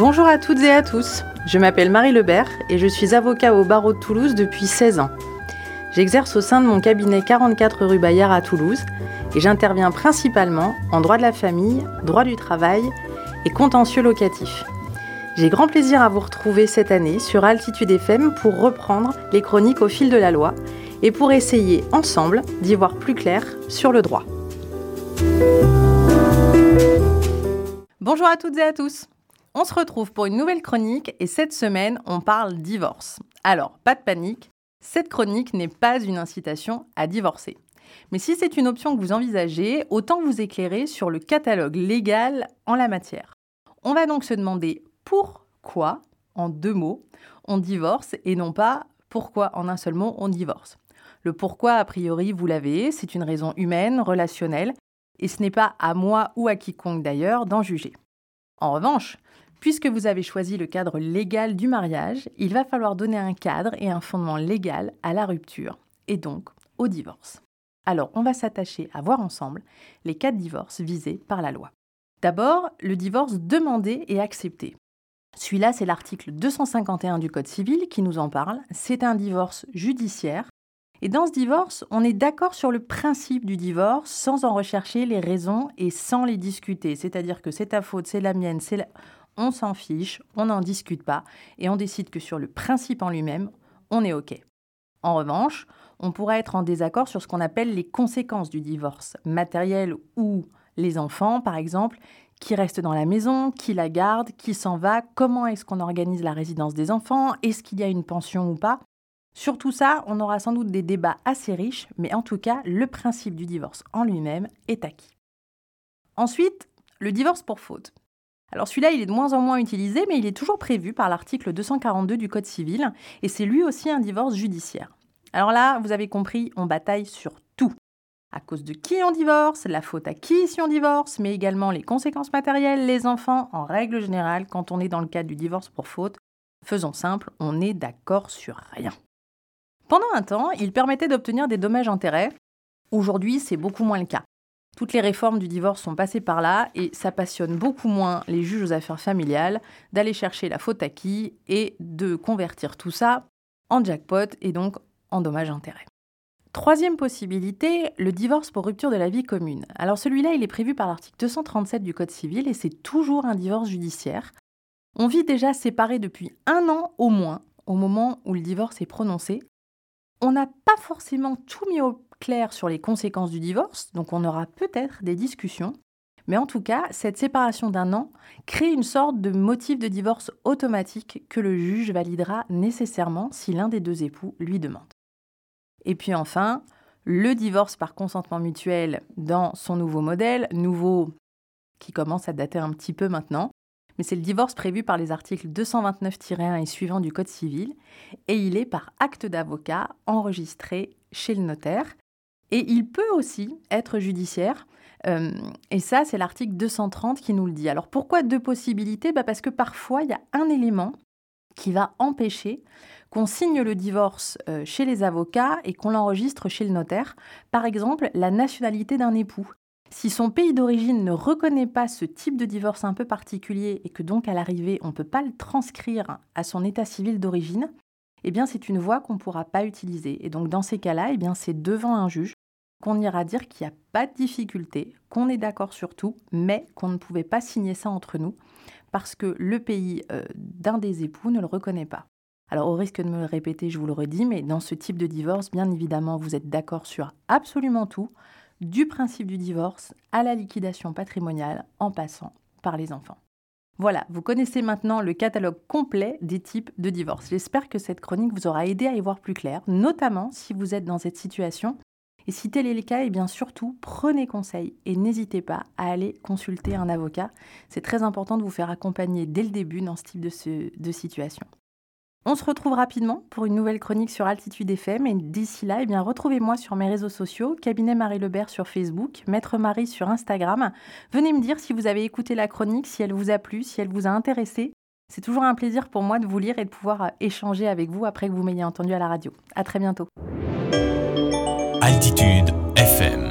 Bonjour à toutes et à tous. Je m'appelle Marie Lebert et je suis avocat au barreau de Toulouse depuis 16 ans. J'exerce au sein de mon cabinet 44 rue Bayard à Toulouse et j'interviens principalement en droit de la famille, droit du travail et contentieux locatif. J'ai grand plaisir à vous retrouver cette année sur Altitude FM pour reprendre les chroniques au fil de la loi et pour essayer ensemble d'y voir plus clair sur le droit. Bonjour à toutes et à tous. On se retrouve pour une nouvelle chronique et cette semaine, on parle divorce. Alors, pas de panique, cette chronique n'est pas une incitation à divorcer. Mais si c'est une option que vous envisagez, autant vous éclairer sur le catalogue légal en la matière. On va donc se demander pourquoi, en deux mots, on divorce et non pas pourquoi en un seul mot on divorce. Le pourquoi, a priori, vous l'avez, c'est une raison humaine, relationnelle, et ce n'est pas à moi ou à quiconque d'ailleurs d'en juger. En revanche, puisque vous avez choisi le cadre légal du mariage, il va falloir donner un cadre et un fondement légal à la rupture, et donc au divorce. Alors, on va s'attacher à voir ensemble les cas de divorce visés par la loi. D'abord, le divorce demandé et accepté. Celui-là, c'est l'article 251 du Code civil qui nous en parle. C'est un divorce judiciaire. Et dans ce divorce, on est d'accord sur le principe du divorce sans en rechercher les raisons et sans les discuter. C'est-à-dire que c'est ta faute, c'est la mienne, c'est on s'en fiche, on n'en discute pas et on décide que sur le principe en lui-même, on est OK. En revanche, on pourrait être en désaccord sur ce qu'on appelle les conséquences du divorce, matériel ou les enfants, par exemple, qui restent dans la maison, qui la gardent, qui s'en va, comment est-ce qu'on organise la résidence des enfants, est-ce qu'il y a une pension ou pas. Sur tout ça, on aura sans doute des débats assez riches, mais en tout cas, le principe du divorce en lui-même est acquis. Ensuite, le divorce pour faute. Alors celui-là, il est de moins en moins utilisé, mais il est toujours prévu par l'article 242 du Code civil, et c'est lui aussi un divorce judiciaire. Alors là, vous avez compris, on bataille sur tout. À cause de qui on divorce, la faute à qui si on divorce, mais également les conséquences matérielles, les enfants, en règle générale, quand on est dans le cadre du divorce pour faute, faisons simple, on n'est d'accord sur rien. Pendant un temps, il permettait d'obtenir des dommages-intérêts. Aujourd'hui, c'est beaucoup moins le cas. Toutes les réformes du divorce sont passées par là et ça passionne beaucoup moins les juges aux affaires familiales d'aller chercher la faute à qui et de convertir tout ça en jackpot et donc en dommages-intérêts. Troisième possibilité, le divorce pour rupture de la vie commune. Alors celui-là, il est prévu par l'article 237 du Code civil et c'est toujours un divorce judiciaire. On vit déjà séparés depuis un an au moins au moment où le divorce est prononcé. On n'a pas forcément tout mis au clair sur les conséquences du divorce, donc on aura peut-être des discussions. Mais en tout cas, cette séparation d'un an crée une sorte de motif de divorce automatique que le juge validera nécessairement si l'un des deux époux lui demande. Et puis enfin, le divorce par consentement mutuel dans son nouveau modèle, nouveau qui commence à dater un petit peu maintenant, mais c'est le divorce prévu par les articles 229-1 et suivants du Code civil, et il est par acte d'avocat enregistré chez le notaire. Et il peut aussi être judiciaire, euh, et ça c'est l'article 230 qui nous le dit. Alors pourquoi deux possibilités? Bah Parce que parfois il y a un élément qui va empêcher qu'on signe le divorce euh, chez les avocats et qu'on l'enregistre chez le notaire. Par exemple, la nationalité d'un époux. Si son pays d'origine ne reconnaît pas ce type de divorce un peu particulier et que donc à l'arrivée on ne peut pas le transcrire à son état civil d'origine, eh bien c'est une voie qu'on ne pourra pas utiliser. Et donc dans ces cas-là, eh bien c'est devant un juge qu'on ira dire qu'il n'y a pas de difficulté, qu'on est d'accord sur tout, mais qu'on ne pouvait pas signer ça entre nous parce que le pays euh, d'un des époux ne le reconnaît pas. Alors au risque de me le répéter, je vous le redis, mais dans ce type de divorce, bien évidemment, vous êtes d'accord sur absolument tout, du principe du divorce à la liquidation patrimoniale en passant par les enfants. Voilà, vous connaissez maintenant le catalogue complet des types de divorce. J'espère que cette chronique vous aura aidé à y voir plus clair, notamment si vous êtes dans cette situation. Et si tel est le cas, eh bien surtout, prenez conseil et n'hésitez pas à aller consulter un avocat. C'est très important de vous faire accompagner dès le début dans ce type de, de situation. On se retrouve rapidement pour une nouvelle chronique sur Altitude FM et d'ici là, eh bien, retrouvez-moi sur mes réseaux sociaux, Cabinet Marie Lebert sur Facebook, Maître Marie sur Instagram. Venez me dire si vous avez écouté la chronique, si elle vous a plu, si elle vous a intéressé. C'est toujours un plaisir pour moi de vous lire et de pouvoir euh, échanger avec vous après que vous m'ayez entendu à la radio. À très bientôt. Altitude FM